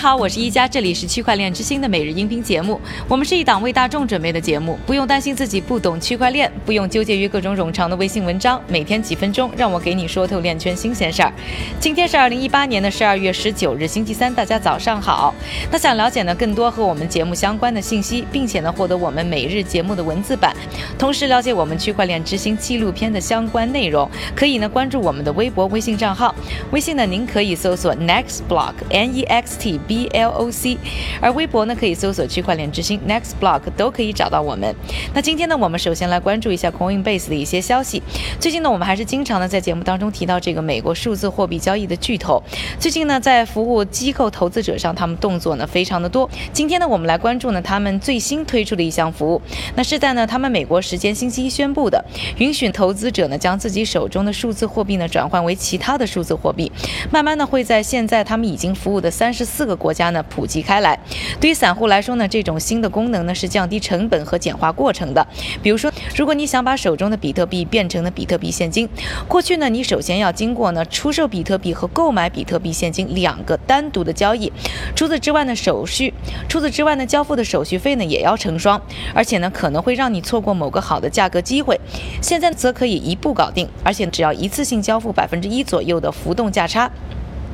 好，我是一加，这里是区块链之星的每日音频节目。我们是一档为大众准备的节目，不用担心自己不懂区块链，不用纠结于各种冗长的微信文章，每天几分钟，让我给你说透链圈新鲜事儿。今天是二零一八年的十二月十九日，星期三，大家早上好。那想了解呢更多和我们节目相关的信息，并且呢获得我们每日节目的文字版，同时了解我们区块链之星纪录片的相关内容，可以呢关注我们的微博、微信账号。微信呢，您可以搜索 Next Block N E X T。B L O C，而微博呢可以搜索区块链之星 Next Block 都可以找到我们。那今天呢，我们首先来关注一下 Coinbase 的一些消息。最近呢，我们还是经常的在节目当中提到这个美国数字货币交易的巨头。最近呢，在服务机构投资者上，他们动作呢非常的多。今天呢，我们来关注呢他们最新推出的一项服务。那是在呢他们美国时间星期一宣布的，允许投资者呢将自己手中的数字货币呢转换为其他的数字货币。慢慢的会在现在他们已经服务的三十四个。国家呢普及开来，对于散户来说呢，这种新的功能呢是降低成本和简化过程的。比如说，如果你想把手中的比特币变成了比特币现金，过去呢你首先要经过呢出售比特币和购买比特币现金两个单独的交易，除此之外呢手续，除此之外呢交付的手续费呢也要成双，而且呢可能会让你错过某个好的价格机会。现在则可以一步搞定，而且只要一次性交付百分之一左右的浮动价差。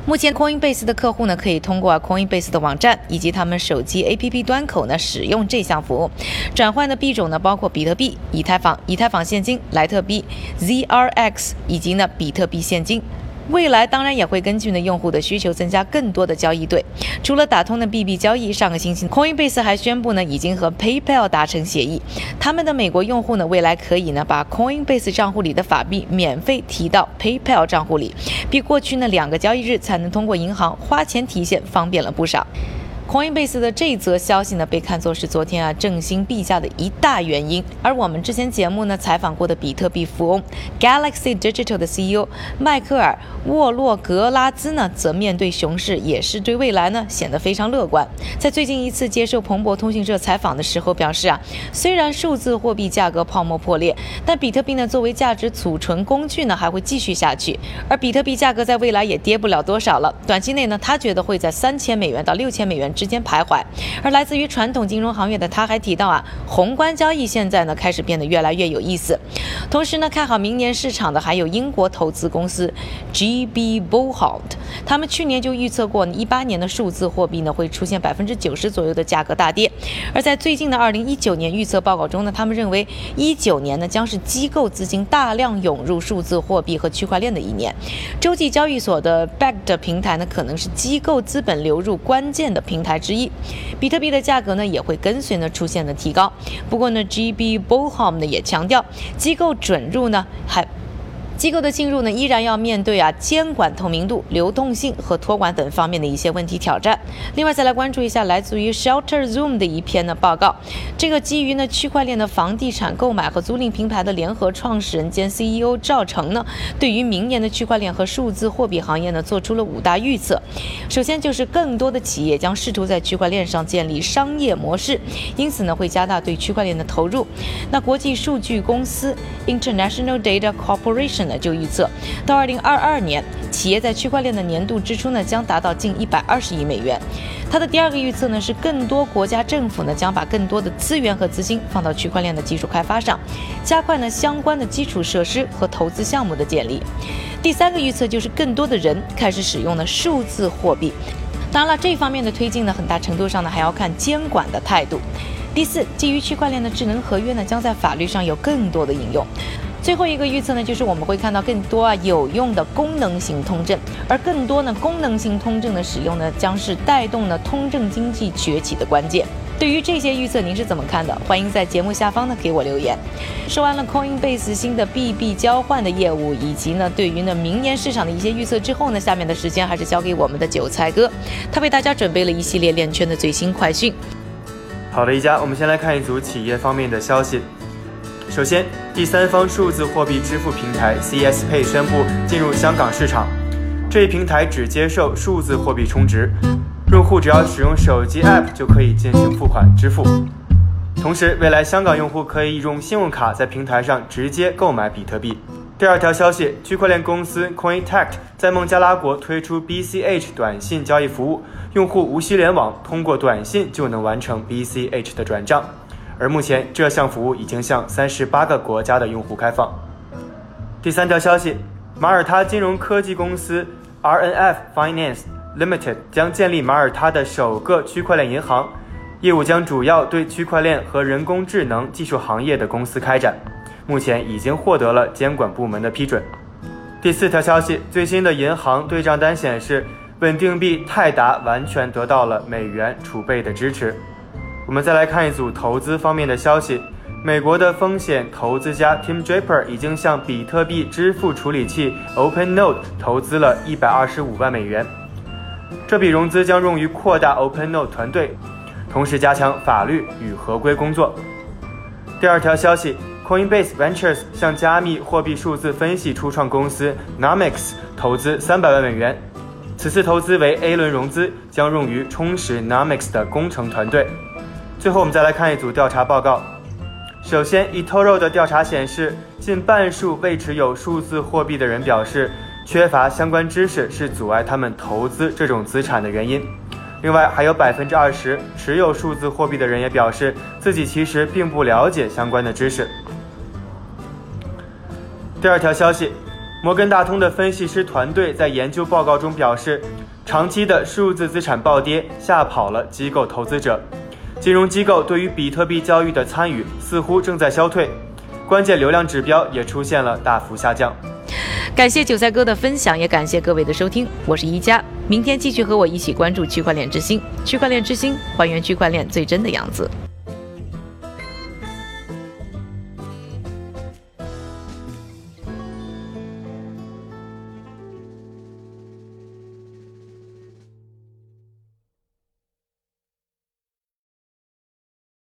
目前，Coinbase 的客户呢，可以通过 Coinbase 的网站以及他们手机 APP 端口呢，使用这项服务。转换的币种呢，包括比特币、以太坊、以太坊现金、莱特币、ZRX 以及呢比特币现金。未来当然也会根据呢用户的需求增加更多的交易对。除了打通的 BB 交易，上个星期 Coinbase 还宣布呢已经和 PayPal 达成协议，他们的美国用户呢未来可以呢把 Coinbase 账户里的法币免费提到 PayPal 账户里，比过去呢两个交易日才能通过银行花钱提现方便了不少。Coinbase 的这则消息呢，被看作是昨天啊振兴币价的一大原因。而我们之前节目呢采访过的比特币富翁 Galaxy Digital 的 CEO 迈克尔沃洛格拉兹呢，则面对熊市也是对未来呢显得非常乐观。在最近一次接受彭博通讯社采访的时候表示啊，虽然数字货币价格泡沫破裂，但比特币呢作为价值储存工具呢还会继续下去。而比特币价格在未来也跌不了多少了，短期内呢他觉得会在三千美元到六千美元。之间徘徊，而来自于传统金融行业的他还提到啊，宏观交易现在呢开始变得越来越有意思。同时呢，看好明年市场的还有英国投资公司 GB Bullhold，他们去年就预测过一八年的数字货币呢会出现百分之九十左右的价格大跌。而在最近的二零一九年预测报告中呢，他们认为一九年呢将是机构资金大量涌入数字货币和区块链的一年。洲际交易所的 Backed 平台呢可能是机构资本流入关键的平台。才之一，比特币的价格呢也会跟随呢出现的提高。不过呢，GB Bullholm 呢也强调，机构准入呢还。机构的进入呢，依然要面对啊监管透明度、流动性和托管等方面的一些问题挑战。另外，再来关注一下来自于 Shelter Zoom 的一篇呢报告。这个基于呢区块链的房地产购买和租赁平台的联合创始人兼 CEO 赵成呢，对于明年的区块链和数字货币行业呢做出了五大预测。首先就是更多的企业将试图在区块链上建立商业模式，因此呢会加大对区块链的投入。那国际数据公司 International Data Corporation。呢就预测，到二零二二年，企业在区块链的年度支出呢将达到近一百二十亿美元。它的第二个预测呢是，更多国家政府呢将把更多的资源和资金放到区块链的技术开发上，加快呢相关的基础设施和投资项目的建立。第三个预测就是，更多的人开始使用了数字货币。当然了，这方面的推进呢，很大程度上呢还要看监管的态度。第四，基于区块链的智能合约呢将在法律上有更多的应用。最后一个预测呢，就是我们会看到更多啊有用的功能型通证，而更多呢功能性通证的使用呢，将是带动呢通证经济崛起的关键。对于这些预测，您是怎么看的？欢迎在节目下方呢给我留言。说完了 Coinbase 新的币币交换的业务，以及呢对于呢明年市场的一些预测之后呢，下面的时间还是交给我们的韭菜哥，他为大家准备了一系列链圈的最新快讯。好的，一家，我们先来看一组企业方面的消息。首先，第三方数字货币支付平台 CSPay 宣布进入香港市场。这一平台只接受数字货币充值，用户只要使用手机 App 就可以进行付款支付。同时，未来香港用户可以用信用卡在平台上直接购买比特币。第二条消息，区块链公司 CoinTact 在孟加拉国推出 BCH 短信交易服务，用户无需联网，通过短信就能完成 BCH 的转账。而目前这项服务已经向三十八个国家的用户开放。第三条消息，马耳他金融科技公司 RNF Finance Limited 将建立马耳他的首个区块链银行，业务将主要对区块链和人工智能技术行业的公司开展。目前已经获得了监管部门的批准。第四条消息，最新的银行对账单显示，稳定币泰达完全得到了美元储备的支持。我们再来看一组投资方面的消息，美国的风险投资家 Tim Draper 已经向比特币支付处理器 OpenNode 投资了一百二十五万美元，这笔融资将用于扩大 OpenNode 团队，同时加强法律与合规工作。第二条消息。Coinbase Ventures 向加密货币数字分析初创公司 Nomics 投资三百万美元，此次投资为 A 轮融资，将用于充实 Nomics 的工程团队。最后，我们再来看一组调查报告。首先，eToro 的调查显示，近半数未持有数字货币的人表示，缺乏相关知识是阻碍他们投资这种资产的原因。另外，还有百分之二十持有数字货币的人也表示，自己其实并不了解相关的知识。第二条消息，摩根大通的分析师团队在研究报告中表示，长期的数字资产暴跌吓跑了机构投资者，金融机构对于比特币交易的参与似乎正在消退，关键流量指标也出现了大幅下降。感谢韭菜哥的分享，也感谢各位的收听，我是一加，明天继续和我一起关注区块链之星，区块链之星还原区块链最真的样子。